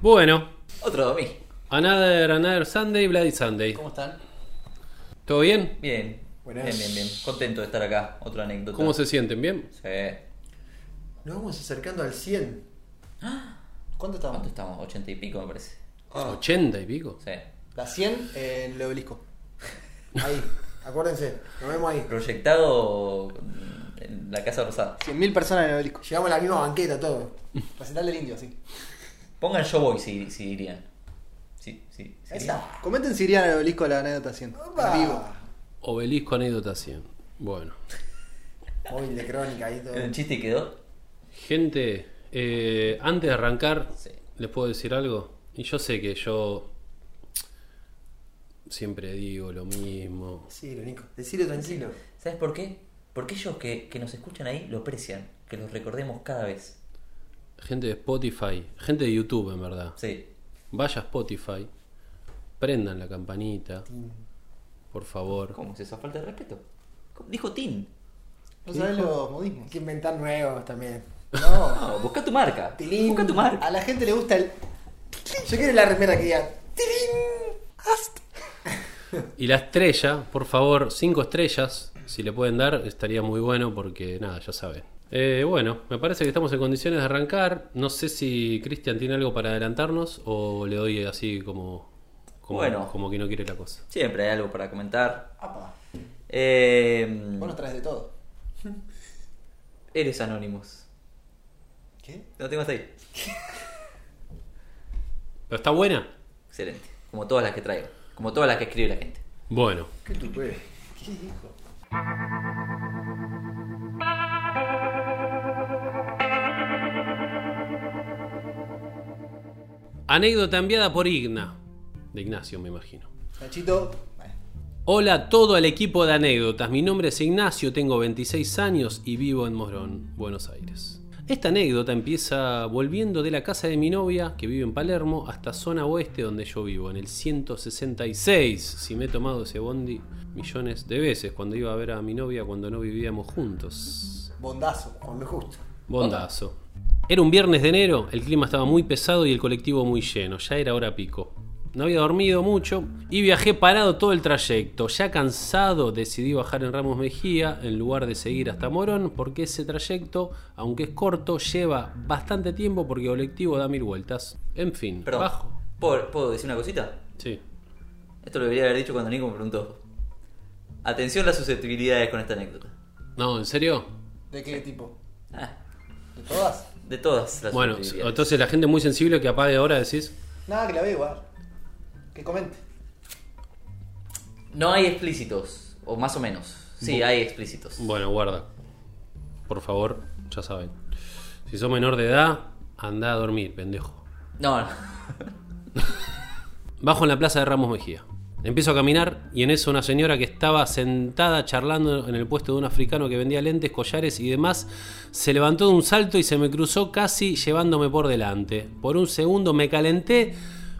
Bueno, Otro domingo. Another, another Sunday, Bloody Sunday. ¿Cómo están? ¿Todo bien? Bien. Buenas. Bien, bien, bien. Contento de estar acá. Otra anécdota. ¿Cómo se sienten? ¿Bien? Sí. Nos vamos acercando al 100. ¿Cuánto estamos? ¿Cuánto estamos? 80 y pico, me parece. Ah, 80 y pico. Sí. la 100 en el obelisco. Ahí, acuérdense, nos vemos ahí. Proyectado en la Casa Rosada. 100.000 personas en el obelisco. Llegamos a la misma banqueta, todo. Recital del indio, sí. Pongan yo voy si, si dirían. Sí, sí. sí Esa. Comenten si irían al obelisco de la anécdota 100. Opa. En vivo. Obelisco anécdota 100. Bueno. Móvil de crónica ahí todo. ¿El chiste quedó? Gente, eh, antes de arrancar, Sí. les puedo decir algo. Y yo sé que yo siempre digo lo mismo. Decilo, Nico. Decilo tranquilo. ¿Sabes por qué? Porque ellos que, que nos escuchan ahí lo aprecian. Que los recordemos cada vez. Gente de Spotify, gente de YouTube en verdad. Sí. Vaya a Spotify, prendan la campanita, por favor. ¿Cómo es esa falta de respeto? ¿Cómo? Dijo Tin. No sabés los modismos. Hay que inventar nuevos también. No. No, busca tu marca. Tilín. Busca tu marca. A la gente le gusta el. Yo quiero la remera que diga. ¡Tilín! ¡Ast! Y la estrella, por favor, cinco estrellas, si le pueden dar, estaría muy bueno porque nada, ya saben. Eh, bueno, me parece que estamos en condiciones de arrancar. No sé si Cristian tiene algo para adelantarnos o le doy así como, como, Bueno. como que no quiere la cosa. Siempre hay algo para comentar. Apa. Eh, Vos nos traes de todo. Eres Anonymous. ¿Qué? Lo tengo hasta ahí. ¿Pero está buena? Excelente. Como todas las que traigo. Como todas las que escribe la gente. Bueno, ¿Qué tupé? ¿Qué dijo? Anécdota enviada por Igna. De Ignacio, me imagino. Nachito. Bueno. Hola a todo el equipo de anécdotas. Mi nombre es Ignacio, tengo 26 años y vivo en Morón, Buenos Aires. Esta anécdota empieza volviendo de la casa de mi novia, que vive en Palermo, hasta zona oeste donde yo vivo, en el 166. Si me he tomado ese bondi millones de veces cuando iba a ver a mi novia cuando no vivíamos juntos. Bondazo. Con lo justo. Bondazo. Era un viernes de enero, el clima estaba muy pesado y el colectivo muy lleno, ya era hora pico. No había dormido mucho y viajé parado todo el trayecto. Ya cansado decidí bajar en Ramos Mejía en lugar de seguir hasta Morón porque ese trayecto, aunque es corto, lleva bastante tiempo porque el colectivo da mil vueltas. En fin, Perdón. bajo. ¿Puedo, puedo decir una cosita? Sí. Esto lo debería haber dicho cuando Nico me preguntó. Atención a las susceptibilidades con esta anécdota. No, ¿en serio? ¿De qué tipo? Ah, ¿De todas? De todas las Bueno, entonces la gente muy sensible que apague ahora decís. Nada, que la vea igual. Que comente. No hay explícitos. O más o menos. Sí, hay explícitos. Bueno, guarda. Por favor, ya saben. Si sos menor de edad, anda a dormir, pendejo. No, no. Bajo en la plaza de Ramos Mejía. Empiezo a caminar y en eso una señora que estaba sentada charlando en el puesto de un africano que vendía lentes, collares y demás, se levantó de un salto y se me cruzó casi llevándome por delante. Por un segundo me calenté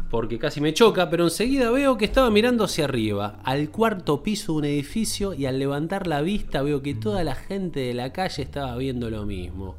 porque casi me choca, pero enseguida veo que estaba mirando hacia arriba, al cuarto piso de un edificio y al levantar la vista veo que toda la gente de la calle estaba viendo lo mismo.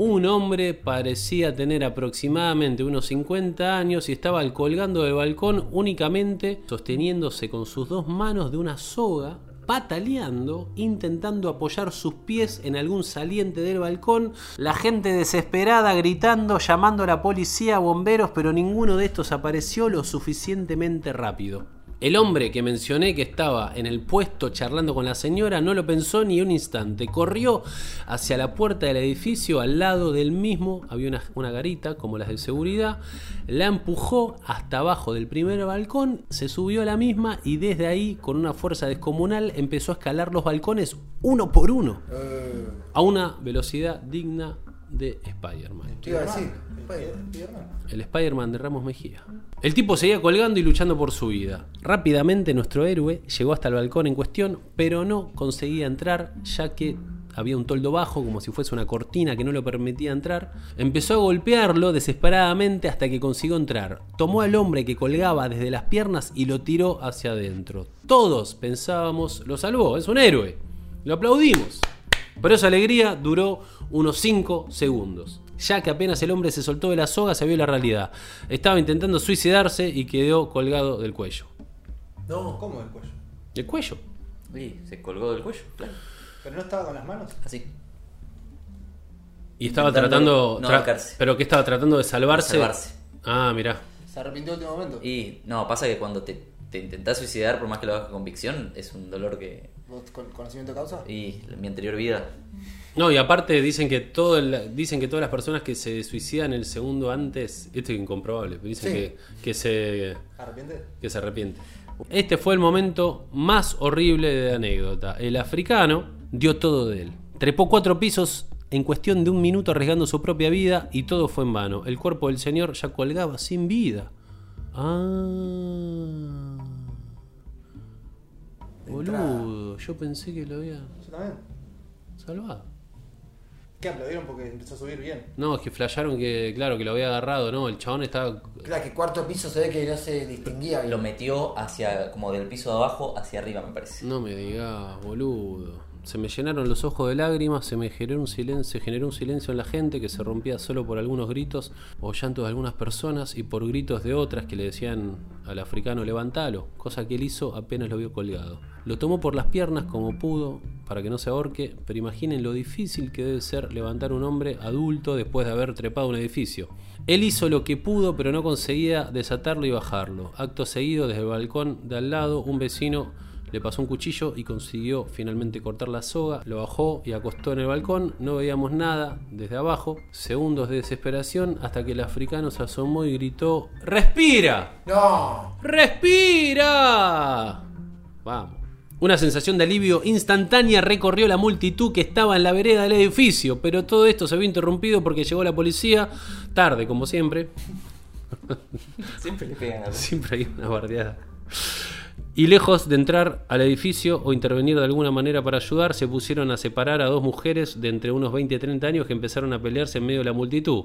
Un hombre parecía tener aproximadamente unos 50 años y estaba colgando del balcón únicamente sosteniéndose con sus dos manos de una soga, pataleando, intentando apoyar sus pies en algún saliente del balcón. La gente desesperada gritando, llamando a la policía, bomberos, pero ninguno de estos apareció lo suficientemente rápido. El hombre que mencioné que estaba en el puesto charlando con la señora no lo pensó ni un instante. Corrió hacia la puerta del edificio, al lado del mismo. Había una, una garita como las de seguridad, la empujó hasta abajo del primer balcón, se subió a la misma y desde ahí, con una fuerza descomunal, empezó a escalar los balcones uno por uno, Eh, a una velocidad digna de Spider-Man. Te iba a decir. Spider-Man. El Spider-Man de Ramos Mejía. El tipo seguía colgando y luchando por su vida. Rápidamente nuestro héroe llegó hasta el balcón en cuestión, pero no conseguía entrar ya que había un toldo bajo, como si fuese una cortina que no lo permitía entrar. Empezó a golpearlo desesperadamente hasta que consiguió entrar. Tomó al hombre que colgaba desde las piernas y lo tiró hacia adentro. Todos pensábamos, lo salvó, es un héroe. Lo aplaudimos. Pero esa alegría duró unos 5 segundos. Ya que apenas el hombre se soltó de la soga, se vio la realidad. Estaba intentando suicidarse y quedó colgado del cuello. No. ¿Cómo el cuello? ¿Del cuello? Sí, se colgó del cuello, claro. Pero no estaba con las manos. Así. Y estaba Intentando tratando. no tra- ahorcarse. ¿Pero que estaba tratando de salvarse? Salvarse. Ah, mirá. Se arrepintió en último momento. Y no, pasa que cuando te, te intentás suicidar, por más que lo hagas con convicción, es un dolor que. ¿Vos con conocimiento de causa? Y mi anterior vida. No, y aparte dicen que todo el- dicen que todas las personas que se suicidan el segundo antes, esto es incomprobable, pero dicen Sí. que, que se ¿Arrepiente? que se arrepiente. Este fue el momento más horrible de la anécdota. El africano dio todo de él. Trepó cuatro pisos en cuestión de un minuto arriesgando su propia vida y todo fue en vano. El cuerpo del señor ya colgaba sin vida. Ah. Boludo, yo pensé que lo había Yo también. salvado. ¿Qué aplaudieron porque empezó a subir bien? No, es que flasharon que, claro, que lo había agarrado, ¿no? El chabón estaba... Claro, que cuarto piso se ve que no se distinguía bien. Lo metió hacia, como del piso de abajo hacia arriba, me parece. No me digas, boludo. Se me llenaron los ojos de lágrimas, se me generó un silencio, generó un silencio en la gente que se rompía solo por algunos gritos o llantos de algunas personas y por gritos de otras que le decían al africano levantalo, cosa que él hizo apenas lo vio colgado. Lo tomó por las piernas como pudo para que no se ahorque, pero imaginen lo difícil que debe ser levantar un hombre adulto después de haber trepado un edificio. Él hizo lo que pudo, pero no conseguía desatarlo y bajarlo. Acto seguido, desde el balcón de al lado, un vecino le pasó un cuchillo y consiguió finalmente cortar la soga, lo bajó y acostó en el balcón, no veíamos nada desde abajo, segundos de desesperación hasta que el africano se asomó y gritó, ¡Respira! No. ¡Respira! Vamos. Una sensación de alivio instantánea recorrió la multitud que estaba en la vereda del edificio, pero todo esto se vio interrumpido porque llegó la policía, tarde como siempre, Siempre le pegan a Siempre hay una bardeada. Y lejos de entrar al edificio o intervenir de alguna manera para ayudar, se pusieron a separar a dos mujeres de entre unos 20 y 30 años que empezaron a pelearse en medio de la multitud.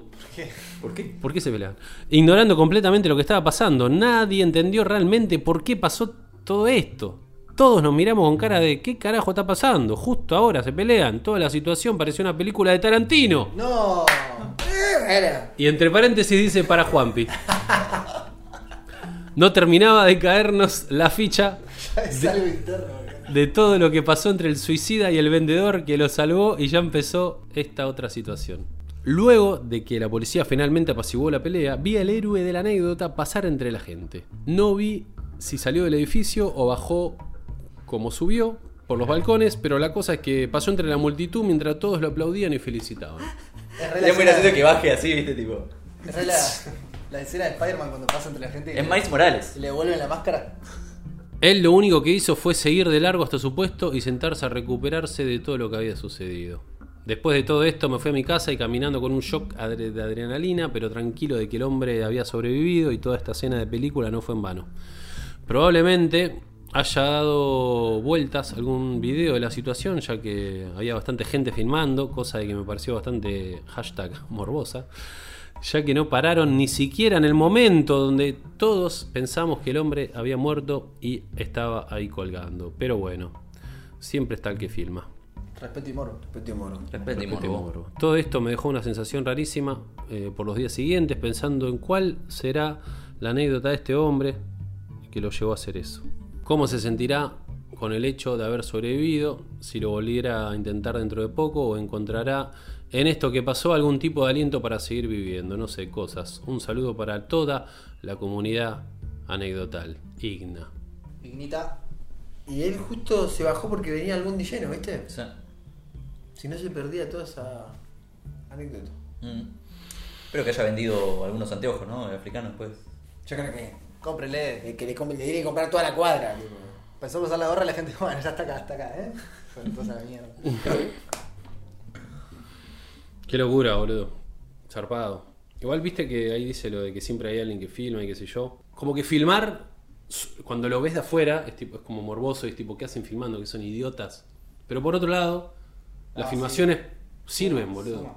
¿Por qué? ¿Por qué se peleaban? Ignorando completamente lo que estaba pasando. Nadie entendió realmente por qué pasó todo esto. Todos nos miramos con cara de ¿qué carajo está pasando? Justo ahora se pelean. Toda la situación pareció una película de Tarantino. ¡No! Eh, Era. Y entre paréntesis dice para Juanpi. No terminaba de caernos la ficha interno. boludo. de todo lo que pasó entre el suicida y el vendedor que lo salvó y ya empezó esta otra situación. Luego de que la policía finalmente apaciguó la pelea, vi al héroe de la anécdota pasar entre la gente. No vi si salió del edificio o bajó como subió por los balcones, pero la cosa es que pasó entre la multitud mientras todos lo aplaudían y felicitaban. Es muy gracioso que baje así, viste, tipo. Es la, escena de Spider-Man cuando pasa entre la gente. y Es le- Miles Morales. y Le devuelven la máscara. Él lo único que hizo fue seguir de largo hasta su puesto y sentarse a recuperarse de todo lo que había sucedido. Después de todo esto me fui a mi casa y caminando con un shock adre- de adrenalina, pero tranquilo de que el hombre había sobrevivido y toda esta escena de película no fue en vano. Probablemente haya dado vueltas algún video de la situación, ya que había bastante gente filmando, cosa de que me pareció bastante hashtag morbosa, ya que no pararon ni siquiera en el momento donde todos pensamos que el hombre había muerto y estaba ahí colgando. Pero bueno, siempre está el que filma. Respeto y morbo. Respeto y moro. Respeto y Respeto y morbo. morbo. Todo esto me dejó una sensación rarísima eh, por los días siguientes, pensando en cuál será la anécdota de este hombre que lo llevó a hacer eso. ¿Cómo se sentirá con el hecho de haber sobrevivido? Si lo volviera a intentar dentro de poco o encontrará en esto que pasó algún tipo de aliento para seguir viviendo, no sé, cosas. Un saludo para toda la comunidad anecdotal. Igna. Ignita. Y él justo se bajó porque venía algún lleno, ¿viste? O sea, Si no se perdía toda esa anécdota. mm. Espero que haya vendido algunos anteojos, ¿no? Africanos, pues. Yo creo que, Cómprele. que le, com- le tiene que comprar toda la cuadra. tipo. Empezó a usar la gorra y la gente, bueno, ya está acá, está acá, ¿eh? Fue entonces la mierda. Qué locura, boludo. Zarpado. Igual viste que ahí dice lo de que siempre hay alguien que filma y qué sé yo. Como que filmar, cuando lo ves de afuera, es, tipo, es como morboso, es tipo, ¿qué hacen filmando? Que son idiotas. Pero por otro lado, las Ah, filmaciones sirven, boludo. suma.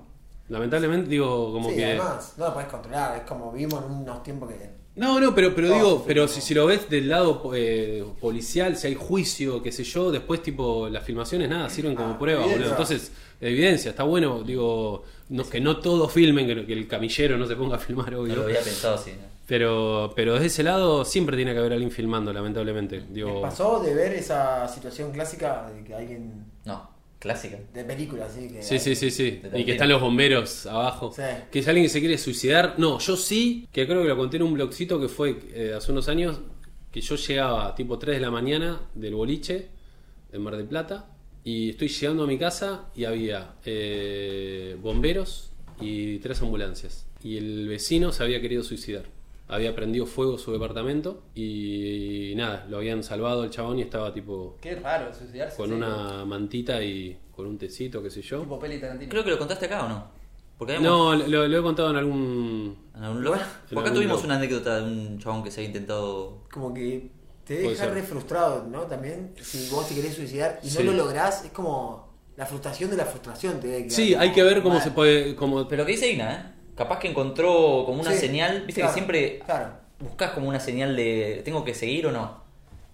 Lamentablemente, digo, como sí, que. además, no lo podés controlar. Es como vivimos en unos tiempos que. No, no, pero, pero No, digo, sí, pero no. si, si lo ves del lado eh, policial, si hay juicio, qué sé yo, después tipo las filmaciones nada, sirven como Ah, prueba, boludo. Entonces, evidencia, está bueno, digo, no, que no todos filmen, que, que el camillero no se ponga a filmar, No obvio. lo había pensado así. ¿no? Pero, pero desde ese lado siempre tiene que haber alguien filmando, lamentablemente. Digo, ¿Les pasó de ver esa situación clásica de que alguien. No, clásica. de película, así que. Sí, sí, sí, sí. Y que están los bomberos abajo. Sí. Que es alguien que se quiere suicidar. No, yo sí, que creo que lo conté en un blogcito que fue eh, hace unos años, que yo llegaba tipo 3 de la mañana del boliche, en Mar del Plata, y estoy llegando a mi casa y había eh, bomberos y tres ambulancias. Y el vecino se había querido suicidar. Había prendido fuego su departamento y, nada, lo habían salvado el chabón y estaba tipo Qué raro suicidarse. con sí. una mantita y con un tecito, qué sé yo. Tipo peli Tarantino. Creo que lo contaste acá o no. Porque habíamos- No, lo, lo he contado en algún. ¿En algún lugar? Porque acá algún tuvimos una anécdota de un chabón que se había intentado. Como que te deja re frustrado, ¿no? También, si vos te querés suicidar y Sí. no lo lográs, es como la frustración de la frustración. Te debe quedar Sí, hay que ver cómo mal. se puede. Como... Pero lo que dice Igna, ¿eh? Capaz que encontró como una Sí, señal. Viste claro, que siempre Claro, buscas como una señal de ¿tengo que seguir o no?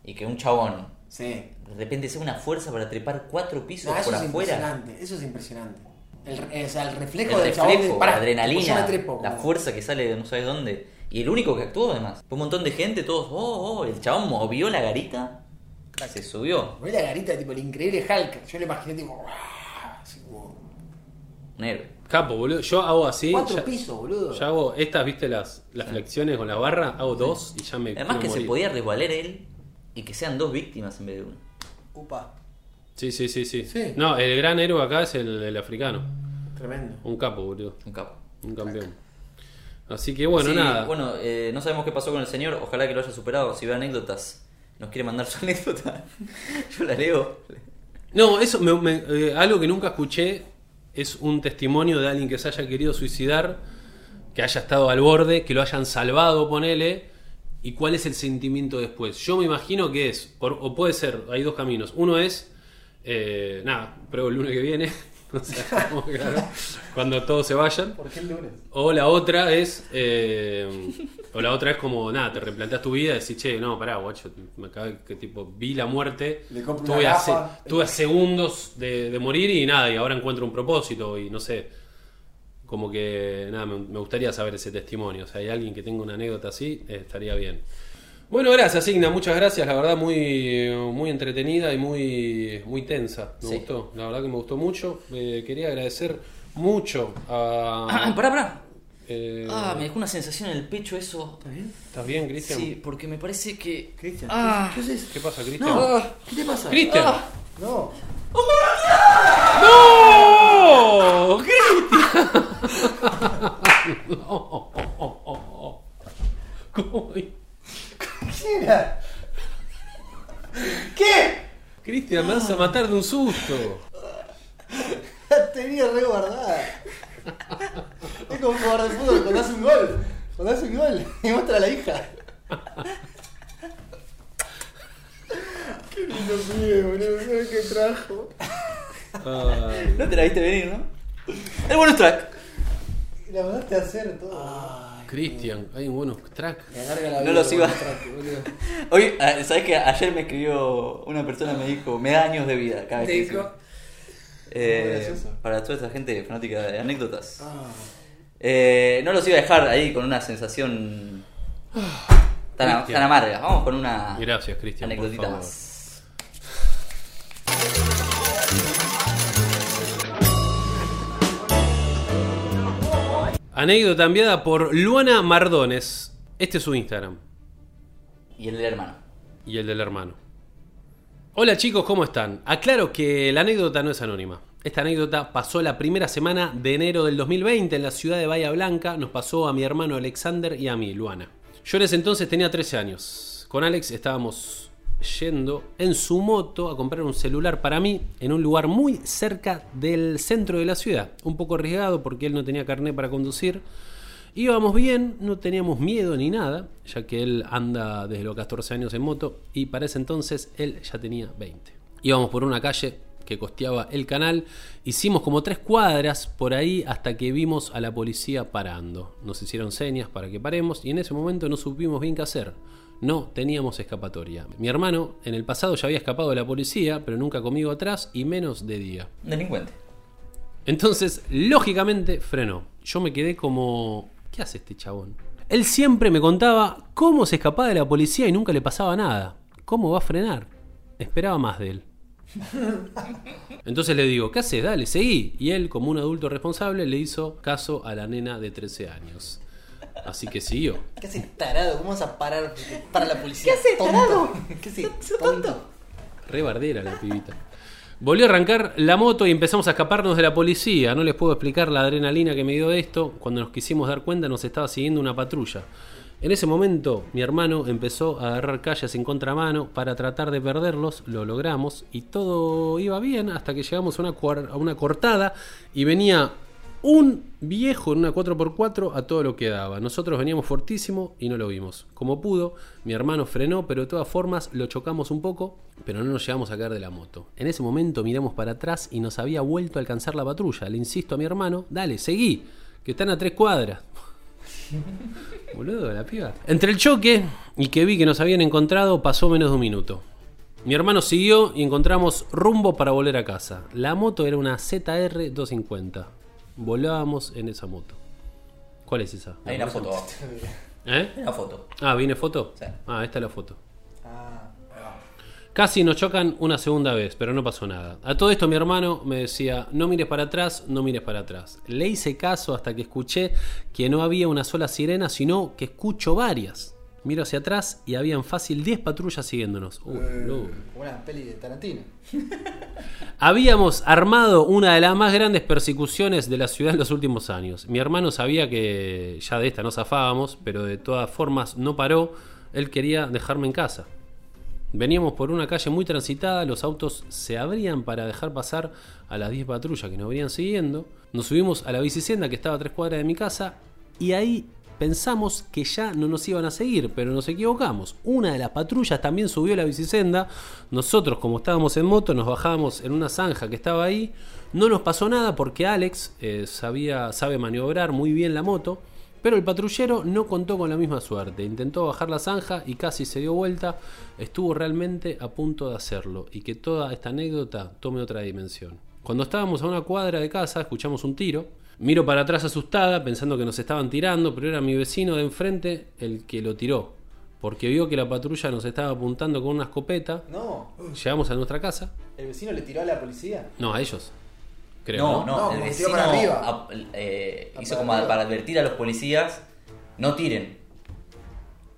Y que un chabón sí. de repente sea una fuerza para trepar cuatro pisos No, eso por es afuera. impresionante. Eso es impresionante. El, re- o sea, el reflejo El del chabón de, "Pará, la adrenalina, me trepo", la fuerza que sale de no sabes dónde. Y el único que actuó además. Fue un montón de gente, todos, oh, oh, el chabón movió la garita, se subió. Ve la garita, tipo el increíble Hulk. Yo le imaginé tipo. "Ah", así como, Un héroe. Capo, boludo. Yo hago así. Cuatro ya, pisos, boludo. ya hago estas, viste, las, las flexiones con la barra. Hago dos y ya me. Además que se podía resbalar él y que sean dos víctimas en vez de una. Upa. Sí, sí, sí, sí, Sí. No, el gran héroe acá es el, el africano. Tremendo. Un capo, boludo. Un capo. Un campeón. Así que bueno, Sí, nada. Bueno, eh, no sabemos qué pasó con el señor. Ojalá que lo haya superado. Si ve anécdotas, nos quiere mandar su anécdota. Yo la leo. No, eso, me- me- eh, algo que nunca escuché es un testimonio de alguien que se haya querido suicidar, que haya estado al borde, que lo hayan salvado, ponele, y cuál es el sentimiento después. Yo me imagino que es, o puede ser, hay dos caminos. Uno es, eh, nada, pruebo el lunes que viene, o sea, como que, claro, cuando todos se vayan. ¿Por qué el lunes? O la otra es. eh, o la otra es como, nada, te replanteas tu vida y decís, che, no, pará, guacho, me acabé que tipo, vi la muerte, tuve, a, se- gafa. tuve a segundos de, de morir y nada, y ahora encuentro un propósito y no sé. Como que, nada, me, me gustaría saber ese testimonio. O sea, hay alguien que tenga una anécdota así, eh, estaría bien. Bueno, gracias, Igna, muchas gracias. La verdad, muy, muy entretenida y muy, muy tensa. Me Sí. gustó, la verdad que me gustó mucho. Eh, quería agradecer mucho a. Ah, pará, pará. Eh, Ah, me dejó una sensación en el pecho eso. ¿Está bien? ¿Estás bien, Cristian? Sí, porque me parece que. Cristian, Ah. ¿qué haces? ¿Qué pasa, Cristian? No, ¿qué te pasa? ¡Cristian! Ah. No. ¡No! ¡Cristian! no. ¿Cómo? ¿Qué era? ¿Qué? Cristian, me vas a matar de un susto. La tenía re guardada. Es como un jugador de fútbol cuando hace un gol. Cuando hace un gol y muestra a la hija. Qué lindo pibe, boludo. ¿Sabes qué trajo? Ay. No te la viste venir, ¿no? El bonus track. La mandaste a hacer todo. Cristian, hay un buenos track. Me alarga la No los iba-. Hoy, ah, ¿sabes que Ayer me escribió una persona, me dijo, me da años de vida cada vez que Eh, para toda esta gente fanática de anécdotas. Ah, Eh, no los iba a dejar ahí con una sensación tan, a- Cristian. tan amarga. Vamos con una Gracias, Cristian, por anécdotita favor. más. Anécdota enviada por Luana Mardones. Este es su Instagram. Y el del hermano. y el del hermano. Hola chicos, ¿cómo están? Aclaro que la anécdota no es anónima. Esta anécdota pasó la primera semana de enero del 2020 en la ciudad de Bahía Blanca. Nos pasó a mi hermano Alexander y a mí, Luana. Yo en ese entonces tenía 13 años. Con Alex estábamos yendo en su moto a comprar un celular para mí en un lugar muy cerca del centro de la ciudad. Un poco arriesgado porque él no tenía carnet para conducir. Íbamos bien, no teníamos miedo ni nada, ya que él anda desde los 14 años en moto y para ese entonces él ya tenía 20. Íbamos por una calle que costeaba el canal, hicimos como tres cuadras por ahí hasta que vimos a la policía parando. Nos hicieron señas para que paremos y en ese momento no supimos bien qué hacer. No teníamos escapatoria. Mi hermano en el pasado ya había escapado de la policía, pero nunca conmigo atrás y menos de día. Delincuente. Entonces, lógicamente, frenó. Yo me quedé como... ¿Qué hace este chabón? Él siempre me contaba cómo se escapaba de la policía y nunca le pasaba nada. ¿Cómo va a frenar? Esperaba más de él. Entonces le digo, ¿qué haces? Dale, seguí. Y él, como un adulto responsable, le hizo caso a la nena de 13 años. Así que siguió. ¿Qué haces, tarado? ¿Cómo vas a parar para la policía? ¿Qué haces, tarado? ¿Qué haces, ¿Sos tonto? tonto? Re bardera la pibita. Volvió a arrancar la moto y empezamos a escaparnos de la policía. No les puedo explicar la adrenalina que me dio esto. Cuando nos quisimos dar cuenta nos estaba siguiendo una patrulla. En ese momento mi hermano empezó a agarrar calles en contramano para tratar de perderlos, lo logramos y todo iba bien hasta que llegamos a una, cuar- a una cortada y venía un viejo en una 4x4 a todo lo que daba. Nosotros veníamos fortísimo y no lo vimos. Como pudo, mi hermano frenó, pero de todas formas lo chocamos un poco, pero no nos llegamos a caer de la moto. En ese momento miramos para atrás y nos había vuelto a alcanzar la patrulla. Le insisto a mi hermano, dale, seguí, que están a tres cuadras. Boludo, la piba. Entre el choque y que vi que nos habían encontrado pasó menos de un minuto. Mi hermano siguió y encontramos rumbo para volver a casa. La moto era una ZR 250. Volábamos en esa moto. ¿Cuál es esa? Hay una foto abajo. ¿Eh? Hay una foto. Ah, ¿viene foto? Sí. Ah, esta es la foto. Ah. Casi nos chocan una segunda vez, pero no pasó nada. A todo esto mi hermano me decía, no mires para atrás, no mires para atrás. Le hice caso hasta que escuché que no había una sola sirena, sino que escucho varias. Miro hacia atrás y habían fácil 10 patrullas siguiéndonos. Como una peli de Tarantino. Habíamos armado una de las más grandes persecuciones de la ciudad en los últimos años. Mi hermano sabía que ya de esta no zafábamos, pero de todas formas no paró. Él quería dejarme en casa. Veníamos por una calle muy transitada, los autos se abrían para dejar pasar a las 10 patrullas que nos venían siguiendo. Nos subimos a la bicicenda que estaba a tres cuadras de mi casa y ahí pensamos que ya no nos iban a seguir, pero nos equivocamos. Una de las patrullas también subió la bicicenda. Nosotros, como estábamos en moto, nos bajamos en una zanja que estaba ahí. No nos pasó nada porque Alex eh, sabía, sabe maniobrar muy bien la moto. Pero el patrullero no contó con la misma suerte. Intentó bajar la zanja y casi se dio vuelta. Estuvo realmente a punto de hacerlo y que toda esta anécdota tome otra dimensión. Cuando estábamos a una cuadra de casa, escuchamos un tiro. Miro para atrás asustada, pensando que nos estaban tirando, pero era mi vecino de enfrente el que lo tiró. Porque vio que la patrulla nos estaba apuntando con una escopeta. No, Llegamos a nuestra casa. el vecino le tiró a la policía. No, a ellos. Creo. No, ¿no? no, No, el vecino tiró para arriba. eh, Ah, hizo para como arriba. para advertir a los policías, no tiren.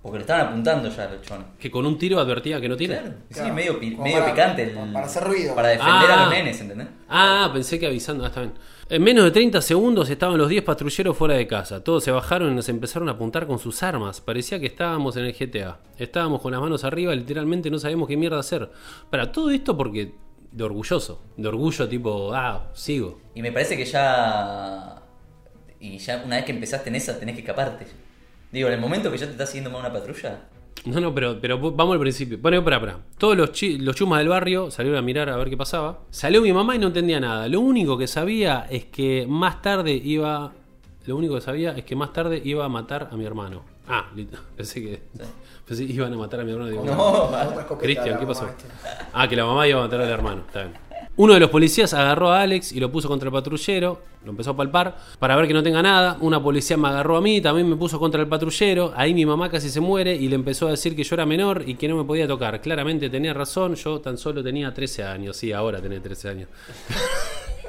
Porque le estaban apuntando ya al chon. Que con un tiro advertía que no. Claro, sí, Claro. medio, medio para- picante. el- para hacer ruido. Para defender a Ah. los nenes, ¿entendés? Ah, pensé que avisando. Ah, está bien. En menos de 30 segundos estaban los 10 patrulleros fuera de casa. Todos se bajaron y nos empezaron a apuntar con sus armas. Parecía que estábamos en el GTA. Estábamos con las manos arriba, literalmente no sabíamos qué mierda hacer. Para todo esto porque de orgulloso. De orgullo tipo, ah, sigo. Y me parece que ya. Y ya una vez que empezaste en esa, tenés que escaparte. Digo, en el momento que ya te está siguiendo más una patrulla. No, no, pero, pero vamos al principio. Bueno, para, para. Todos los, chi- los chumas del barrio salieron a mirar a ver qué pasaba. Salió mi mamá y no entendía nada. Lo único que sabía es que más tarde iba. Lo único que sabía es que más tarde iba a matar a mi hermano. Ah, pensé que. Pensé que iban a matar a mi hermano. Digo, No, escopeta Cristian, ¿qué pasó? este. Ah, que la mamá iba a matar al hermano. Está bien. Uno de los policías agarró a Alex y lo puso contra el patrullero. Lo empezó a palpar para ver que no tenga nada. Una policía me agarró a mí, también me puso contra el patrullero. Ahí mi mamá casi se muere y le empezó a decir que yo era menor y que no me podía tocar. Claramente tenía razón, yo tan solo tenía 13 años. Sí, ahora tenía 13 años.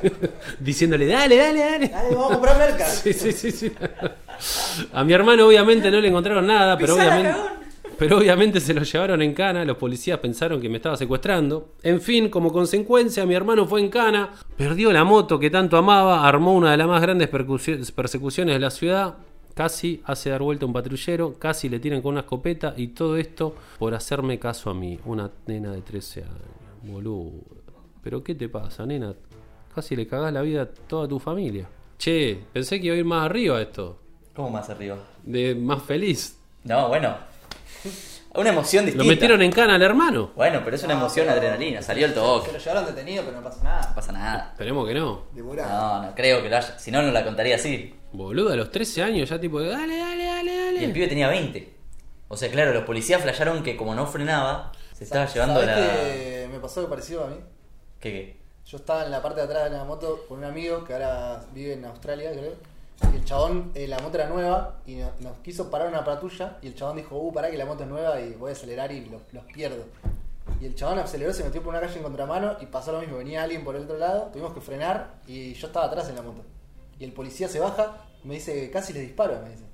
Diciéndole, dale, dale, dale. Dale, vamos a comprar merca. Sí, sí, sí, sí. A mi hermano obviamente no le encontraron nada, pero obviamente. Pero obviamente se lo llevaron en cana, los policías pensaron que me estaba secuestrando. En fin, como consecuencia, mi hermano fue en cana, perdió la moto que tanto amaba, armó una de las más grandes persecuciones de la ciudad. Casi hace dar vuelta a un patrullero, casi le tiran con una escopeta y todo esto por hacerme caso a mí, una nena de 13 años. Boludo. ¿Pero qué te pasa, nena? Casi le cagás la vida a toda tu familia. Che, pensé que iba a ir más arriba esto. ¿Cómo más arriba? De más feliz. No, bueno. Una emoción distinta. Lo metieron en cana al hermano. Bueno, pero es una emoción adrenalina. Salió el Se toque. lo llevaron detenido, pero no pasa No nada. pasa nada. Esperemos que no. Demorado. No, no creo que lo haya. Si no, no la contaría así. Boludo, a los 13 años ya tipo, dale, dale, dale, Y el dale. pibe tenía 20. O sea, claro, los policías flasharon que como no frenaba, se estaba llevando ¿Sabés la. que me pasó algo parecido a mí? ¿Qué qué? Yo estaba en la parte de atrás de la moto con un amigo que ahora vive en Australia, creo. Y el chabón, eh, la moto era nueva y no- nos quiso parar una patrulla. Y el chabón dijo, uh, pará que la moto es nueva y voy a acelerar y los, los pierdo. Y el chabón aceleró, se metió por una calle en contramano y pasó lo mismo. Venía alguien por el otro lado, tuvimos que frenar y yo estaba atrás en la moto. Y el policía se baja, me dice, casi le disparo, me dice.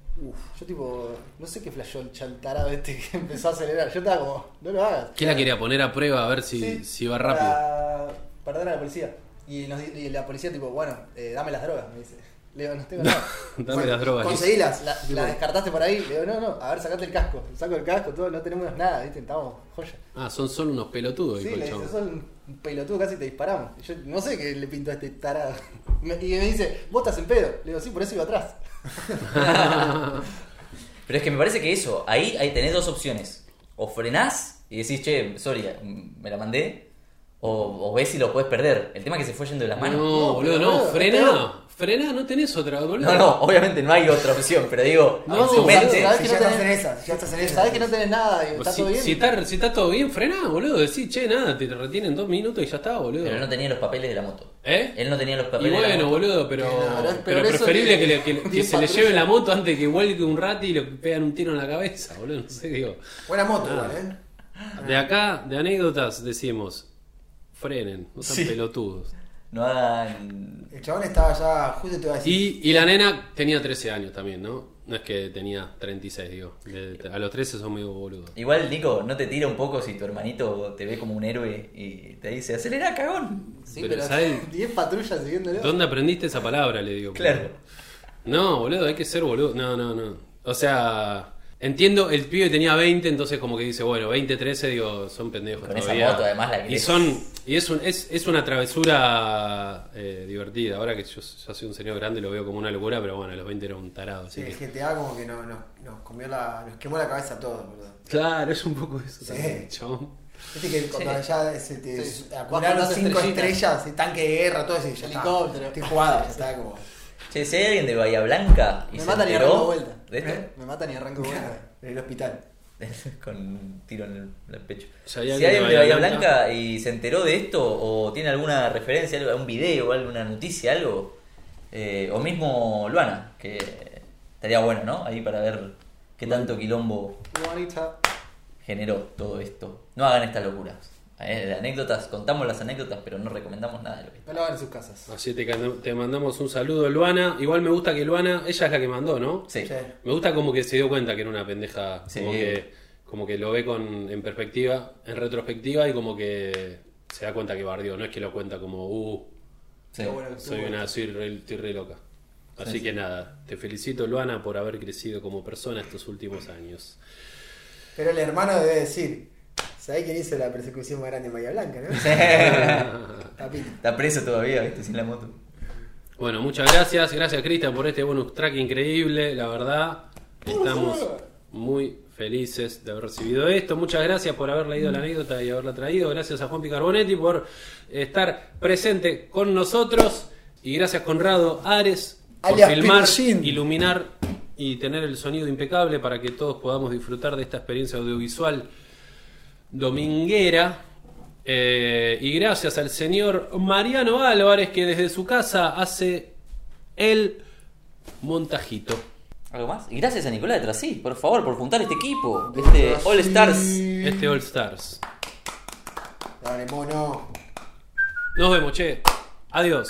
Yo tipo, no sé qué flashó el chantarado este que empezó a acelerar. Yo estaba como, no lo hagas. ¿Qué la quería poner a prueba a ver si, Sí, si va rápido? Para perder a la policía. Y, nos di- y la policía, tipo, bueno, eh, dame las drogas, me dice. Le digo, no tengo nada. Dame Bueno, las drogas. Conseguilas. La, la descartaste por ahí. Le digo, no, no, a ver, sacate el casco. Saco el casco, todo, no tenemos nada, ¿viste? Estamos joya. Ah, son solo unos pelotudos, Sí, dijo le el dice, chabón. son un pelotudo, casi te disparamos. Y yo no sé qué le pintó a este tarado. Me- y me dice, vos estás en pedo. Le digo, sí, por eso iba atrás. Pero es que me parece que eso, ahí, ahí tenés dos opciones. O frenás y decís, che, sorry, me la mandé. O, o ves si lo puedes perder. El tema es que se fue yendo de las manos. No, No, boludo, no, boludo, frená. Frená, no tenés otra, boludo. No, no, obviamente no hay otra opción, pero digo, No, en mente. ¿sabes Si que ya no estás en tenés- esa, si ya estás en esa. Sabés que no tenés nada está si, todo bien. si está, si está todo bien, frená, boludo. Decís, che, nada, te retienen dos minutos y ya está, boludo. Pero él no tenía los papeles de la moto. ¿Eh? Él no tenía los Y papeles de la bueno, moto. boludo, pero, Pero preferible que- que, le- que- que bien se le lleve la moto antes que vuelque un rato y le pegan un tiro en la cabeza, boludo. No sé, digo. Buena moto, igual, ¿eh? De acá, de anécdotas, decimos, frenen, no sean Sí. pelotudos. No hagan. El chabón estaba ya, justo te iba a decir. Y, y la nena tenía 13 años también, ¿no? No es que tenía 36, digo. De- a los 13 son muy boludos. Igual, Nico, ¿no te tira un poco si tu hermanito te ve como un héroe y te dice, acelera, cagón? Sí, Pero, pero, ¿sabes? 10 patrullas siguiéndolo. ¿Dónde aprendiste esa palabra? Le digo. Claro. No, boludo, hay que ser boludo. No, no, no. O sea, entiendo, el pibe tenía 20, entonces como que dice, bueno, 20, 13, digo, son pendejos Con esa moto, además, la Y querés. son, y es, un, es, es una travesura eh, divertida. Ahora que yo ya soy un señor grande lo veo como una locura, pero bueno, a los 20 era un tarado. Así Sí, el que... GTA como que no- no- nos comió la, nos quemó la cabeza a todos, boludo. Claro, es un poco eso Sí. también, chabón. Viste que cuando ya se te Sí. acumularon cinco estrellitas. estrellas, y tanque de guerra, todo eso, y ya Helicóptero. está. Estoy jugado, ya está como. Che, si hay alguien de Bahía Blanca y Me se matan y enteró arranco vuelta. de esto, ¿Eh? Me matan y arranco vuelta. En el hospital. con un tiro en el, en el pecho. Si hay alguien de alguien de Bahía Blanca- Blanca y se enteró de esto o tiene alguna referencia, un video, alguna noticia, algo, eh, o mismo Luana, que estaría bueno, ¿no? Ahí para ver qué tanto quilombo generó todo esto. No hagan estas locuras. Eh, de anécdotas, contamos las anécdotas, pero no recomendamos nada de lo que No lo hagan en sus casas. Así te, te mandamos un saludo, Luana. Igual me gusta que Luana, ella es la que mandó, ¿no? Sí. Sí. Me gusta como que se dio cuenta que era una pendeja, Sí. como que como que lo ve con en perspectiva, en retrospectiva y como que se da cuenta que bardió, no es que lo cuenta como, uh, Sí. Soy una soy re, estoy re loca. Así que nada, te felicito Luana por haber crecido como persona estos últimos años. Pero el hermano debe decir, ¿sabés quién hizo la persecución más grande en Bahía Blanca, no? Está preso todavía, ¿viste? Sin la moto. Bueno, muchas gracias, gracias Cristian por este bonus track increíble, la verdad. Estamos muy felices de haber recibido esto. Muchas gracias por haber leído la anécdota y haberla traído. Gracias a Juan Picarbonetti por estar presente con nosotros. Y gracias Conrado Ares por Alias filmar, iluminar y tener el sonido impecable para que todos podamos disfrutar de esta experiencia audiovisual dominguera. Eh, y gracias al señor Mariano Álvarez que desde su casa hace el montajito. ¿Algo más? Y gracias a Nicolás de Trasí, por favor, por juntar este equipo. Este All Stars. Este All Stars. Dale, mono. Nos vemos, che. Adiós.